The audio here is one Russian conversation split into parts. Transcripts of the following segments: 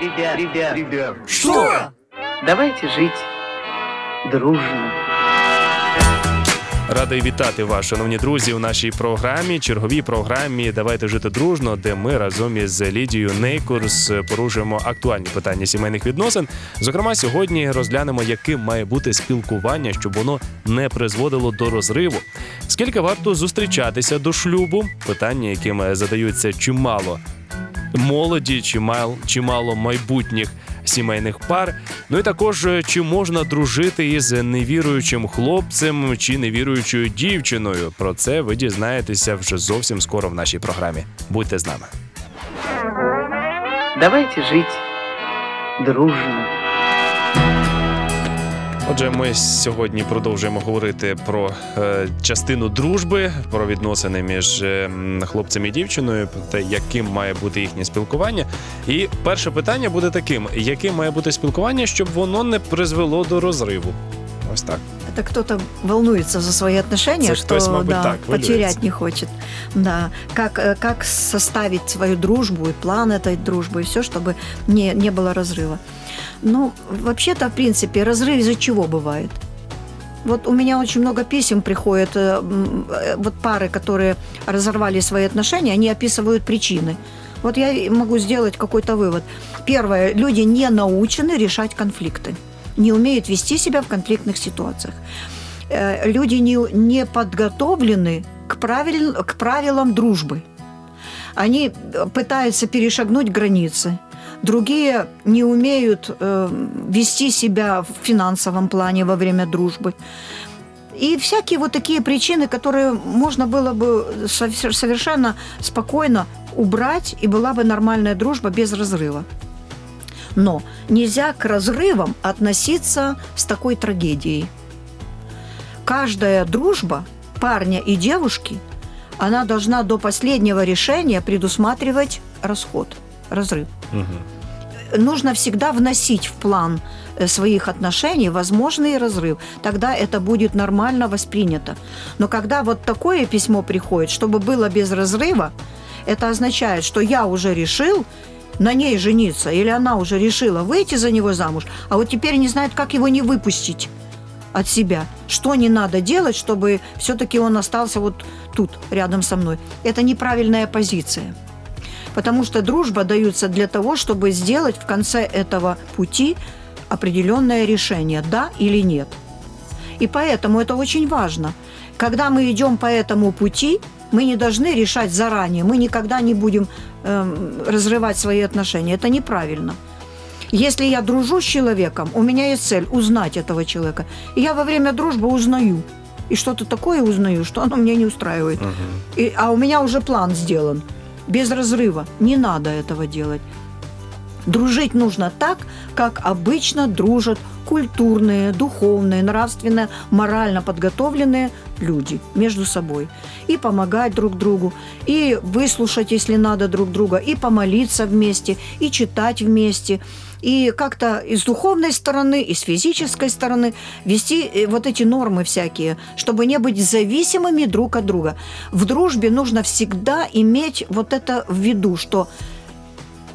Ребят, ребят, ребят. Что? Давайте жить дружно. Радий вітати вас, шановні друзі, у нашій програмі, черговій програмі Давайте жити дружно, де ми разом із Лідією Нейкурс порушуємо актуальні питання сімейних відносин. Зокрема, сьогодні розглянемо, яким має бути спілкування, щоб воно не призводило до розриву. Скільки варто зустрічатися до шлюбу? Питання, яким задаються чимало молоді, чимало, чимало майбутніх сімейних пар. Ну і також е, чи можна дружити із невіруючим хлопцем чи невіруючою дівчиною. Про це ви дізнаєтеся вже зовсім скоро в нашій програмі. Будьте з нами. Давайте жить дружно. Отже, ми сьогодні продовжуємо говорити про е, частину дружби, про відносини між е, м, хлопцем і дівчиною, про те, яким має бути їхнє спілкування. І перше питання буде таким: яким має бути спілкування, щоб воно не призвело до розриву? Ось так. Это кто-то волнуется за свои отношения, Это что кто-то, мабуть, да, так, волнуется. потерять не хочет. Да. Как, э, как составить свою дружбу и план этой дружбы, и все, чтобы не, не было разрыва. Ну, вообще-то, в принципе, разрыв из-за чего бывает? Вот у меня очень много писем приходит, э, э, вот пары, которые разорвали свои отношения, они описывают причины. Вот я могу сделать какой-то вывод. Первое, люди не научены решать конфликты, не умеют вести себя в конфликтных ситуациях. Э, Люди не, не подготовлены к, правиль, к правилам дружбы. Они пытаются перешагнуть границы. Другие не умеют э, вести себя в финансовом плане во время дружбы. И всякие вот такие причины, которые можно было бы со- совершенно спокойно убрать, и была бы нормальная дружба без разрыва. Но нельзя к разрывам относиться с такой трагедией. Каждая дружба парня и девушки, она должна до последнего решения предусматривать расход, разрыв нужно всегда вносить в план э, своих отношений возможный разрыв. Тогда это будет нормально воспринято. Но когда вот такое письмо приходит, чтобы было без разрыва, это означает, что я уже решил на ней жениться, или она уже решила выйти за него замуж, а вот теперь не знает, как его не выпустить от себя. Что не надо делать, чтобы все-таки он остался вот тут, рядом со мной. Это неправильная позиция. Потому что дружба даются для того, чтобы сделать в конце этого пути определенное решение, да или нет. И поэтому это очень важно. Когда мы идем по этому пути, мы не должны решать заранее, мы никогда не будем эм, разрывать свои отношения. Это неправильно. Если я дружу с человеком, у меня есть цель узнать этого человека. И я во время дружбы узнаю. И что-то такое узнаю, что оно меня не устраивает. И- а у меня уже план сделан. Без разрыва. Не надо этого делать. Дружить нужно так, как обычно дружат культурные, духовные, нравственно, морально подготовленные люди между собой. И помогать друг другу, и выслушать, если надо, друг друга, и помолиться вместе, и читать вместе, и как-то и с духовной стороны, и с физической стороны вести э, вот эти нормы всякие, чтобы не быть зависимыми друг от друга. В дружбе нужно всегда иметь вот это в виду, что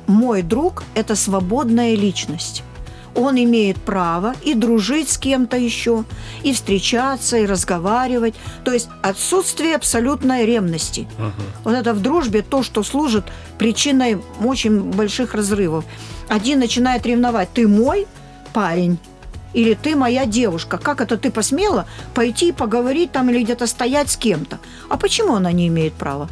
мой друг – это свободная личность. Он имеет право и дружить с кем-то еще, и встречаться, и разговаривать. То есть отсутствие абсолютной ревности. Вот это в дружбе то, что служит причиной очень больших разрывов. Один начинает ревновать. Ты мой парень, или ты моя девушка. Как это ты посмела пойти и поговорить там или где-то стоять с кем-то? А почему она не имеет права?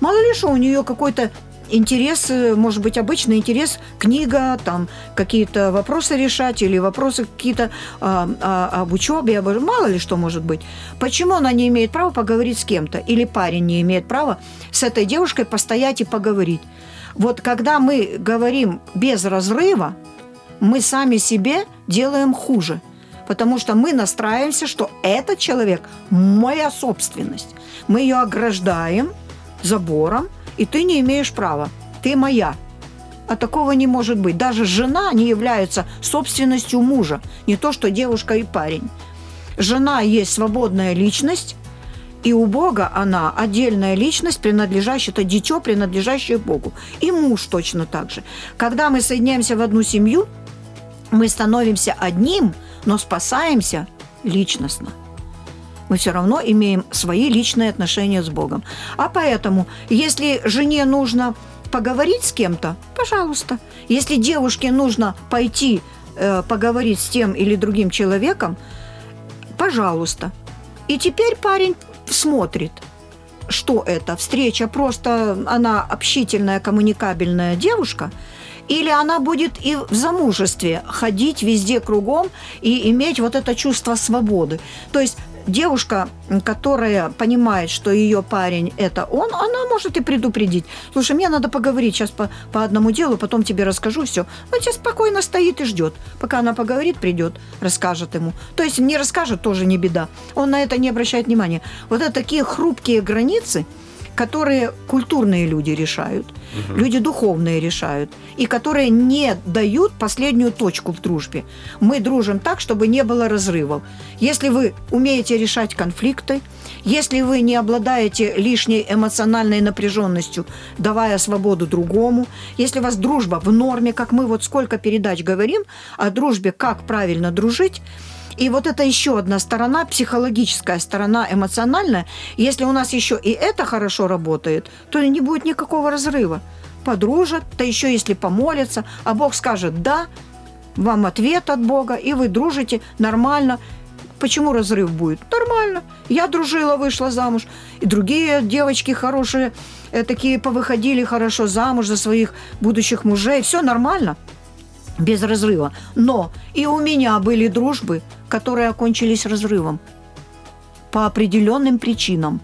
Мало ли что у нее какой-то интерес, э, может быть, обычный интерес, книга, там какие-то вопросы решать или вопросы какие-то а, а, об учебе, об, мало ли что может быть. Почему она не имеет права поговорить с кем-то? Или парень не имеет права с этой девушкой постоять и поговорить? Вот когда мы говорим без разрыва, мы сами себе делаем хуже. Потому что мы настраиваемся, что этот человек – моя собственность. Мы ее ограждаем забором, и ты не имеешь права. Ты моя. А такого не может быть. Даже жена не является собственностью мужа. Не то, что девушка и парень. Жена есть свободная личность, И у Бога она отдельная личность, принадлежащая, это дитё, принадлежащее Богу. И муж точно так же. Когда мы соединяемся в одну семью, мы становимся одним, но спасаемся личностно. Мы все равно имеем свои личные отношения с Богом. А поэтому, если жене нужно поговорить с кем-то, пожалуйста. Если девушке нужно пойти э, поговорить с тем или другим человеком, пожалуйста. И теперь парень смотрит, что это. Встреча просто, она общительная, коммуникабельная девушка, или она будет и в замужестве ходить везде кругом и иметь вот это чувство свободы. То есть девушка, которая понимает, что ее парень это он, она может и предупредить. Слушай, мне надо поговорить сейчас по, по одному делу, потом тебе расскажу все. Он тебе спокойно стоит и ждет. Пока она поговорит, придет, расскажет ему. То есть не расскажет, тоже не беда. Он на это не обращает внимания. Вот это такие хрупкие границы – которые культурные люди решают, угу. люди духовные решают, и которые не дают последнюю точку в дружбе. Мы дружим так, чтобы не было разрывов. Если вы умеете решать конфликты, если вы не обладаете лишней эмоциональной напряженностью, давая свободу другому, если у вас дружба в норме, как мы вот сколько передач говорим о дружбе, как правильно дружить, и вот это еще одна сторона, психологическая сторона, эмоциональная. Если у нас еще и это хорошо работает, то не будет никакого разрыва. Подружат, да еще если помолятся, а Бог скажет «да», вам ответ от Бога, и вы дружите нормально. Почему разрыв будет? Нормально. Я дружила, вышла замуж. И другие девочки хорошие, э, такие повыходили хорошо замуж за своих будущих мужей. Все нормально без разрыва. Но и у меня были дружбы, которые окончились разрывом по определенным причинам.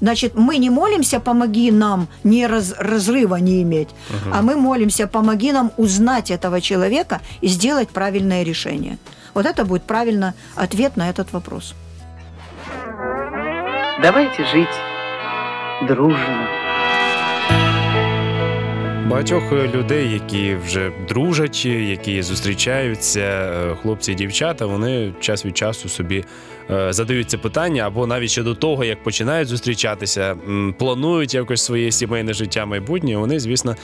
Значит, мы не молимся, помоги нам не раз, разрыва не иметь, угу. а мы молимся, помоги нам узнать этого человека и сделать правильное решение. Вот это будет правильно ответ на этот вопрос. Давайте жить дружно. Багатьох е, людей, які вже дружать, які зустрічаються, е, хлопці і дівчата, вони час від часу собі е, задають це питання, або навіть ще до того, як починають зустрічатися, планують якось своє сімейне життя майбутнє. Вони, звісно,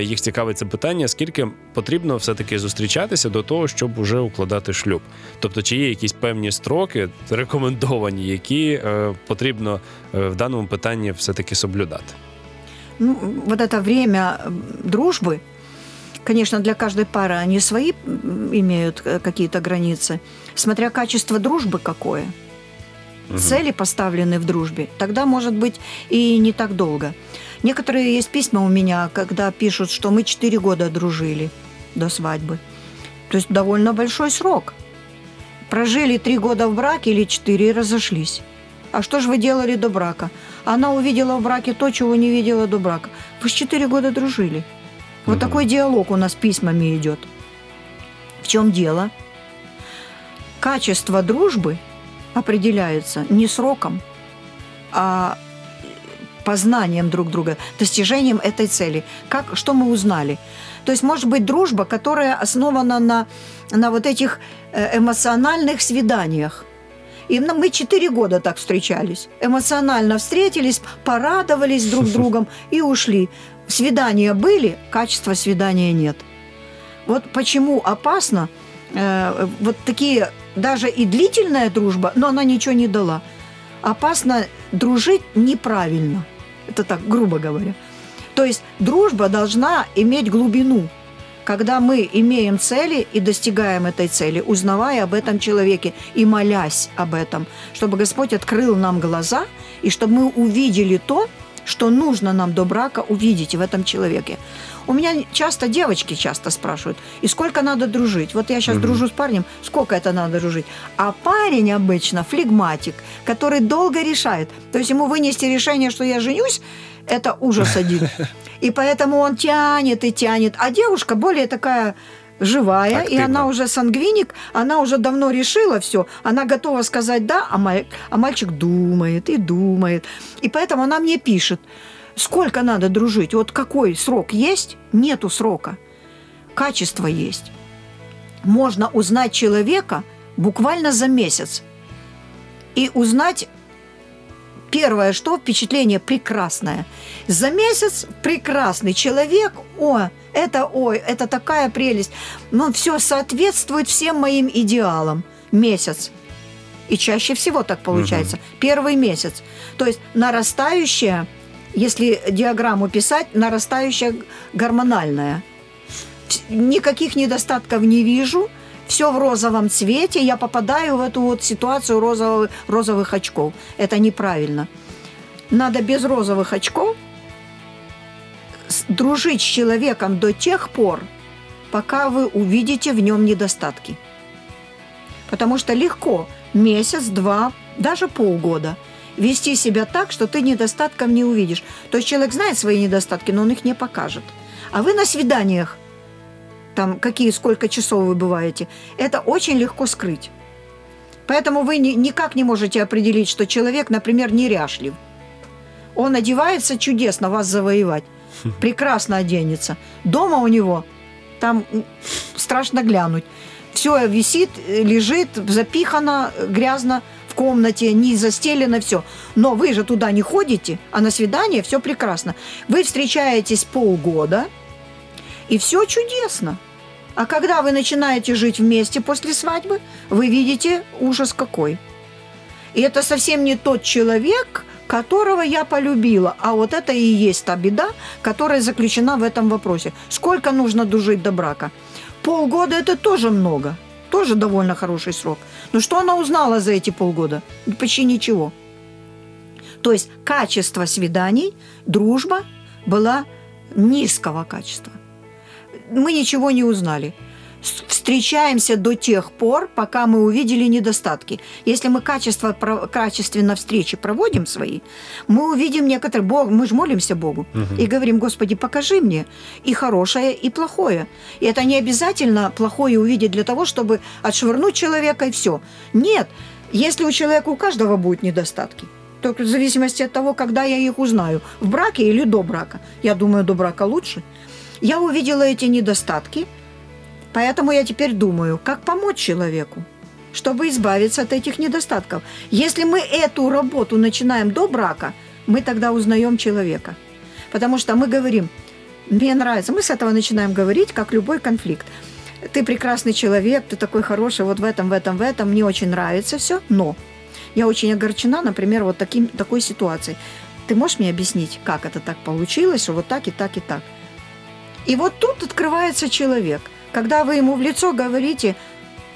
їх цікавить це питання, скільки потрібно все-таки зустрічатися до того, щоб уже укладати шлюб. Тобто, чи є якісь певні строки рекомендовані, які потрібно в даному питанні все-таки соблюдати ну, вот это время дружбы, конечно, для каждой пары они свои имеют э, какие-то границы, смотря качество дружбы какое. Угу. Цели поставлены в дружбе, тогда, может быть, и не так долго. Некоторые есть письма у меня, когда пишут, что мы 4 года дружили до свадьбы. То есть довольно большой срок. Прожили 3 года в браке или 4 и разошлись. А что же вы делали до брака? Она увидела в браке то, чего не видела до брака. Вы с четыре года дружили. Вот угу. такой диалог у нас письмами идет. В чем дело? Качество дружбы определяется не сроком, а познанием друг друга, достижением этой цели. Как, что мы узнали? То есть, может быть, дружба, которая основана на, на вот этих э, эмоциональных свиданиях. И мы четыре года так встречались. Эмоционально встретились, порадовались друг другом и ушли. Свидания были, качества свидания нет. Вот почему опасно э, вот такие, даже и длительная дружба, но она ничего не дала. Опасно дружить неправильно. Это так, грубо говоря. То есть дружба должна иметь глубину – когда мы имеем цели и достигаем этой цели, узнавая об этом человеке и молясь об этом, чтобы Господь открыл нам глаза и чтобы мы увидели то, что нужно нам до брака увидеть в этом человеке. У меня часто девочки часто спрашивают, и сколько надо дружить? Вот я сейчас угу. дружу с парнем, сколько это надо дружить? А парень обычно флегматик, который долго решает. То есть ему вынести решение, что я женюсь, это ужас один. И поэтому он тянет и тянет. А девушка более такая живая, Активно. и она уже сангвиник, она уже давно решила все, она готова сказать да, а, маль, а мальчик думает и думает. И поэтому она мне пишет, сколько надо дружить, вот какой срок есть? Нету срока. Качество есть. Можно узнать человека буквально за месяц и узнать первое, что впечатление прекрасное. За месяц прекрасный человек, о, это, ой, это такая прелесть. Ну, все соответствует всем моим идеалам. Месяц. И чаще всего так получается. Первый месяц. То есть нарастающая, если диаграмму писать, нарастающая гормональная. Никаких недостатков не вижу. Все в розовом цвете. Я попадаю в эту вот ситуацию розовых, розовых очков. Это неправильно. Надо без розовых очков дружить с человеком до тех пор, пока вы увидите в нем недостатки. Потому что легко месяц, два, даже полгода вести себя так, что ты недостатков не увидишь. То есть человек знает свои недостатки, но он их не покажет. А вы на свиданиях, там какие, сколько часов вы бываете, это очень легко скрыть. Поэтому вы ни- никак не можете определить, что человек, например, неряшлив. Он одевается чудесно вас завоевать, прекрасно оденется. Дома у него там страшно глянуть. Все висит, лежит, запихано, грязно в комнате, не застелено, все. Но вы же туда не ходите, а на свидание все прекрасно. Вы встречаетесь полгода, и все чудесно. А когда вы начинаете жить вместе после свадьбы, вы видите ужас какой. И это совсем не тот человек, которого я полюбила. А вот это и есть та беда, которая заключена в этом вопросе. Сколько нужно дожить до брака? Полгода это тоже много. Тоже довольно хороший срок. Но что она узнала за эти полгода? Почти ничего. То есть качество свиданий, дружба была низкого качества. Мы ничего не узнали. Встречаемся до тех пор, пока мы увидели недостатки. Если мы качество, про- качественно встречи проводим свои, мы увидим некоторые... Бог, мы же молимся Богу и говорим, Господи, покажи мне и хорошее, и плохое. И это не обязательно плохое увидеть для того, чтобы отшвырнуть человека и все. Нет, если у человека у каждого будут недостатки, только в зависимости от того, когда я их узнаю, в браке или до брака. Я думаю, до брака лучше. Я увидела эти недостатки, поэтому я теперь думаю, как помочь человеку, чтобы избавиться от этих недостатков. Если мы эту работу начинаем до брака, мы тогда узнаем человека. Потому что мы говорим, мне нравится, мы с этого начинаем говорить, как любой конфликт. Ты прекрасный человек, ты такой хороший, вот в этом, в этом, в этом, мне очень нравится все, но я очень огорчена, например, вот таким, такой ситуацией. Ты можешь мне объяснить, как это так получилось, что вот так и так и так? И вот тут открывается человек. Когда вы ему в лицо говорите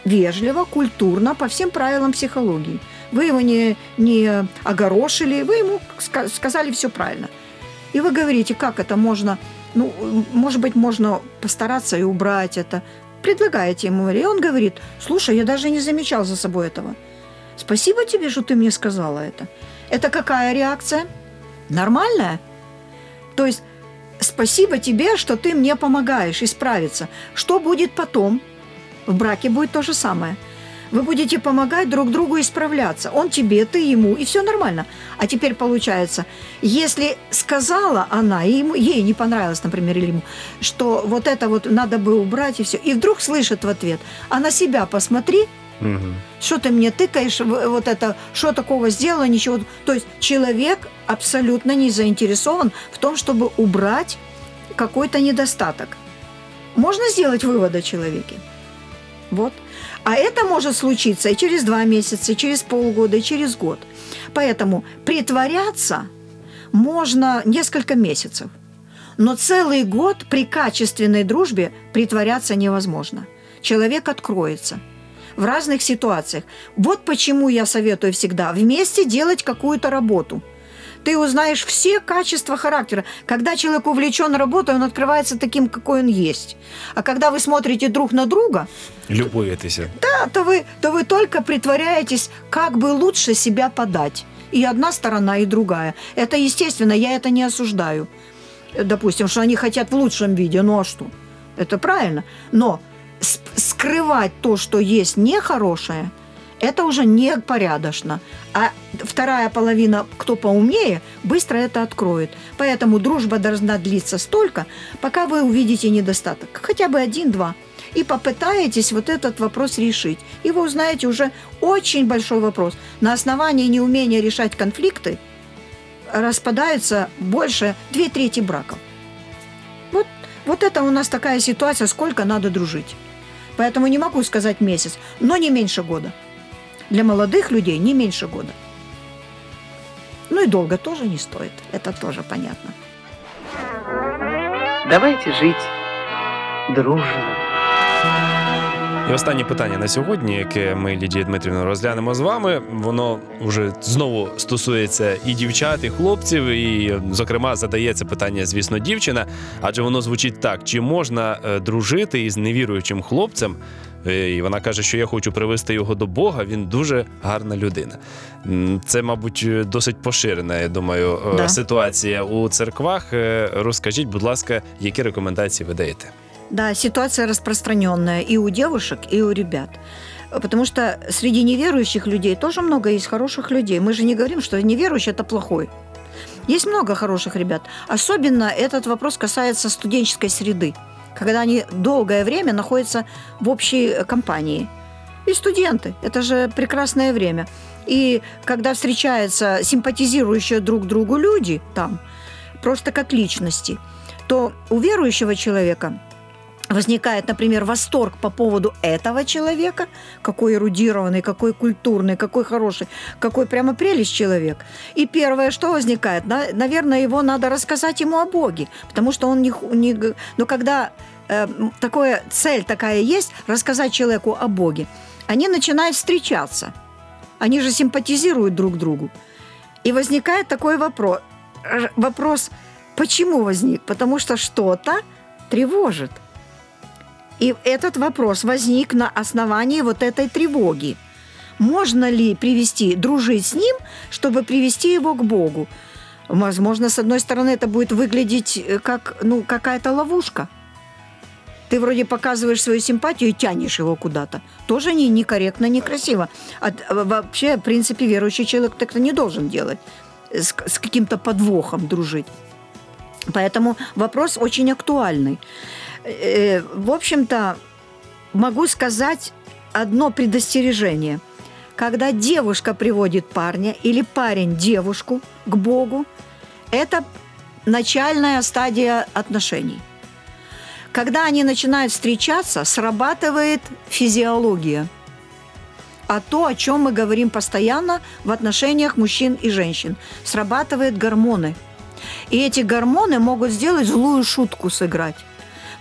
вежливо, культурно, по всем правилам психологии. Вы его не, не огорошили, вы ему ска- сказали все правильно. И вы говорите, как это можно, ну, может быть, можно постараться и убрать это. Предлагаете ему, и он говорит, слушай, я даже не замечал за собой этого. Спасибо тебе, что ты мне сказала это. Это какая реакция? Нормальная? То есть спасибо тебе, что ты мне помогаешь исправиться. Что будет потом? В браке будет то же самое. Вы будете помогать друг другу исправляться. Он тебе, ты ему, и все нормально. А теперь получается, если сказала она, и ему, ей не понравилось, например, или ему, что вот это вот надо бы убрать и все, и вдруг слышит в ответ, а на себя посмотри, Мгм. что ты мне тыкаешь, вот это, что такого сделала, ничего. То есть человек абсолютно не заинтересован в том, чтобы убрать какой-то недостаток. Можно сделать вывод о человеке. Вот. А это может случиться и через два месяца, и через полгода, и через год. Поэтому притворяться можно несколько месяцев. Но целый год при качественной дружбе притворяться невозможно. Человек откроется в разных ситуациях. Вот почему я советую всегда вместе делать какую-то работу. Ты узнаешь все качества характера. Когда человек увлечен работой, он открывается таким, какой он есть. А когда вы смотрите друг на друга, Любуєтеся. да, то вы, то вы только притворяетесь, как бы лучше себя подать. И одна сторона, и другая. Это естественно, я это не осуждаю. Допустим, что они хотят в лучшем виде, ну а что? Это правильно. Но скрывать то, что есть нехорошее, это уже непорядочно. А вторая половина, кто поумнее, быстро это откроет. Поэтому дружба должна длиться столько, пока вы увидите недостаток. Хотя бы один-два. И попытаетесь вот этот вопрос решить. И вы узнаете уже очень большой вопрос. На основании неумения решать конфликты распадается больше две трети браков. Вот, вот это у нас такая ситуация, сколько надо дружить. Поэтому не могу сказать месяц, но не меньше года. Для молодых людей не меньше года. Ну и долго тоже не стоит. Это тоже понятно. Давайте жить дружно. І останнє питання на сьогодні, яке ми Лідія Дмитрівна розглянемо з вами, воно вже знову стосується і дівчат, і хлопців, і, зокрема, задається питання, звісно, дівчина, адже воно звучить так: чи можна е, дружити із невіруючим хлопцем? Е, І вона каже, що я хочу привести його до Бога. Він дуже гарна людина. Це, мабуть, досить поширена, я думаю, е, Да. ситуація у церквах. Е, Розкажіть, будь ласка, які рекомендації ви даєте? Да, ситуация распространенная и у девушек, и у ребят. Потому что среди неверующих людей тоже много есть хороших людей. Мы же не говорим, что неверующий – это плохой. Есть много хороших ребят. Особенно этот вопрос касается студенческой среды, когда они долгое время находятся в общей компании. И студенты – это же прекрасное время. И когда встречаются симпатизирующие друг другу люди там, просто как личности, то у верующего человека возникает, например, восторг по поводу этого человека, какой эрудированный, какой культурный, какой хороший, какой прямо прелесть человек. И первое, что возникает, на- наверное, его надо рассказать ему о Боге, потому что он не... не но когда э, такое, цель такая есть, рассказать человеку о Боге, они начинают встречаться. Они же симпатизируют друг другу. И возникает такой вопрос. Р- Вопрос, почему возник? Потому что что-то тревожит. И этот вопрос возник на основании вот этой тревоги. Можно ли привести, дружить с ним, чтобы привести его к Богу? Возможно, с одной стороны, это будет выглядеть э, как ну, какая-то ловушка. Ты вроде показываешь свою симпатию и тянешь его куда-то. Тоже не, некорректно, некрасиво. А, а вообще, в принципе, верующий человек так-то не должен делать. С, с каким-то подвохом дружить. Поэтому вопрос очень актуальный. Э, В общем-то, могу сказать одно предостережение. Когда девушка приводит парня или парень девушку к Богу, это начальная стадия отношений. Когда они начинают встречаться, срабатывает физиология. А то, о чем мы говорим постоянно в отношениях мужчин и женщин, срабатывают гормоны. И эти гормоны могут сделать злую шутку сыграть.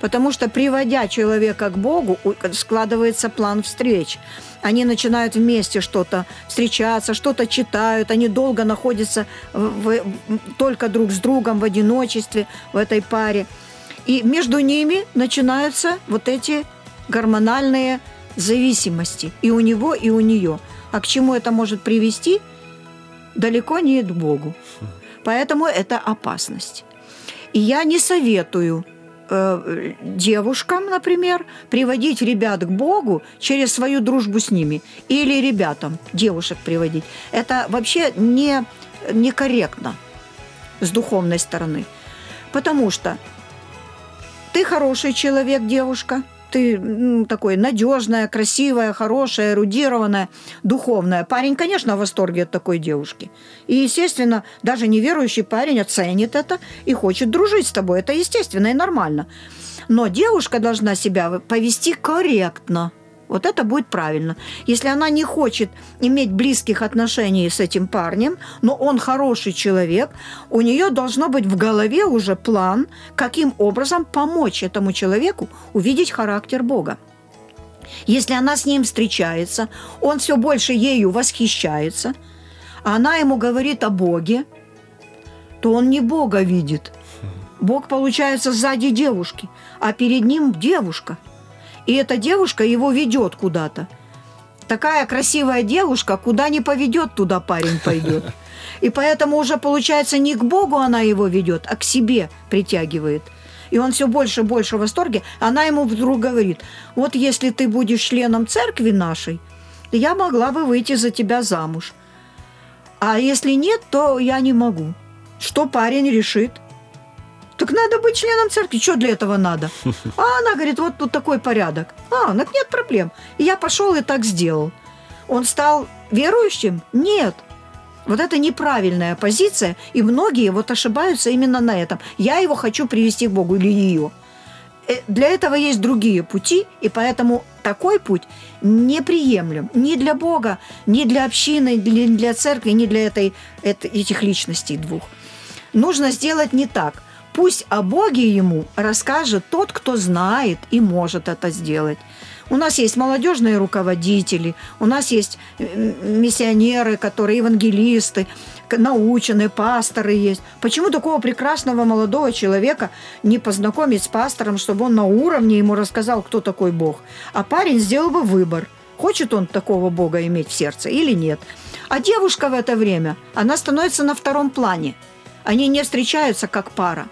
Потому что, приводя человека к Богу, складывается план встреч. Они начинают вместе что-то встречаться, что-то читают, они долго находятся в- в- только друг с другом в одиночестве в этой паре. И между ними начинаются вот эти гормональные зависимости и у него, и у нее. А к чему это может привести? Далеко не к Богу. Поэтому это опасность. И я не советую э, девушкам, например, приводить ребят к Богу через свою дружбу с ними. Или ребятам девушек приводить. Это вообще не, некорректно с духовной стороны. Потому что ты хороший человек, девушка, ты м, такой надежная, красивая, хорошая, эрудированная, духовная. Парень, конечно, в восторге от такой девушки. И, естественно, даже неверующий парень оценит это и хочет дружить с тобой. Это естественно и нормально. Но девушка должна себя повести корректно. Вот это будет правильно. Если она не хочет иметь близких отношений с этим парнем, но он хороший человек, у нее должно быть в голове уже план, каким образом помочь этому человеку увидеть характер Бога. Если она с ним встречается, он все больше ею восхищается, а она ему говорит о Боге, то он не Бога видит. Бог получается сзади девушки, а перед ним девушка. И эта девушка его ведет куда-то. Такая красивая девушка, куда не поведет, туда парень пойдет. И поэтому уже получается не к Богу она его ведет, а к себе притягивает. И он все больше и больше в восторге. Она ему вдруг говорит, вот если ты будешь членом церкви нашей, я могла бы выйти за тебя замуж. А если нет, то я не могу. Что парень решит? Так надо быть членом церкви. Что для этого надо? А она говорит, вот тут такой порядок. А, так нет проблем. И я пошел и так сделал. Он стал верующим? Нет. Вот это неправильная позиция, и многие вот ошибаются именно на этом. Я его хочу привести к Богу или ее. Э, Для этого есть другие пути, и поэтому такой путь неприемлем ни для Бога, ни для общины, ни для церкви, ни для этой, эт- этих личностей двух. Нужно сделать не так. Пусть о Боге ему расскажет тот, кто знает и может это сделать. У нас есть молодежные руководители, у нас есть э, миссионеры, которые евангелисты, наученные, пасторы есть. Почему такого прекрасного молодого человека не познакомить с пастором, чтобы он на уровне ему рассказал, кто такой Бог? А парень сделал бы выбор, хочет он такого Бога иметь в сердце или нет. А девушка в это время, она становится на втором плане. Они не встречаются как пара.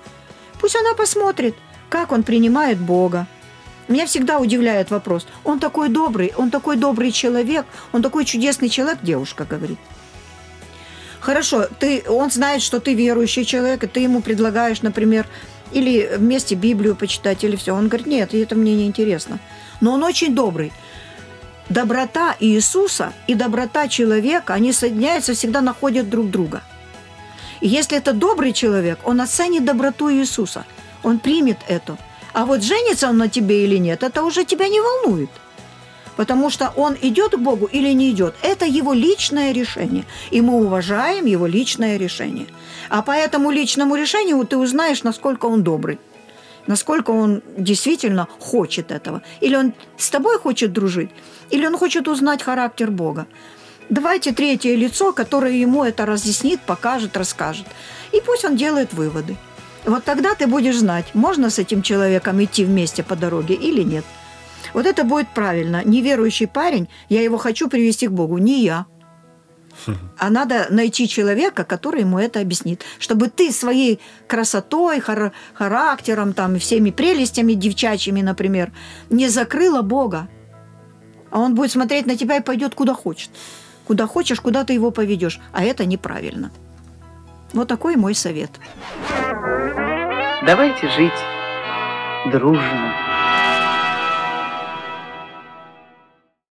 Пусть она посмотрит, как он принимает Бога. Меня всегда удивляет вопрос. Он такой добрый, он такой добрый человек, он такой чудесный человек, девушка говорит. Хорошо, ты, он знает, что ты верующий человек, и ты ему предлагаешь, например, или вместе Библию почитать, или все. Он говорит, нет, это мне не интересно. Но он очень добрый. Доброта Иисуса и доброта человека, они соединяются, всегда находят друг друга. И если это добрый человек, он оценит доброту Иисуса. Он примет это. А вот женится он на тебе или нет, это уже тебя не волнует. Потому что он идет к Богу или не идет. Это его личное решение. И мы уважаем его личное решение. А по этому личному решению ты узнаешь, насколько он добрый. Насколько он действительно хочет этого. Или он с тобой хочет дружить, или он хочет узнать характер Бога. Давайте третье лицо, которое ему это разъяснит, покажет, расскажет. И пусть он делает выводы. Вот тогда ты будешь знать, можно с этим человеком идти вместе по дороге или нет. Вот это будет правильно. Неверующий парень, я его хочу привести к Богу, не я. А надо найти человека, который ему это объяснит. Чтобы ты своей красотой, хар- характером, там, всеми прелестями девчачьими, например, не закрыла Бога. А он будет смотреть на тебя и пойдет куда хочет. Куда хочешь, куда ты его поведешь. А это неправильно. Вот такой мой совет. Давайте жить дружно.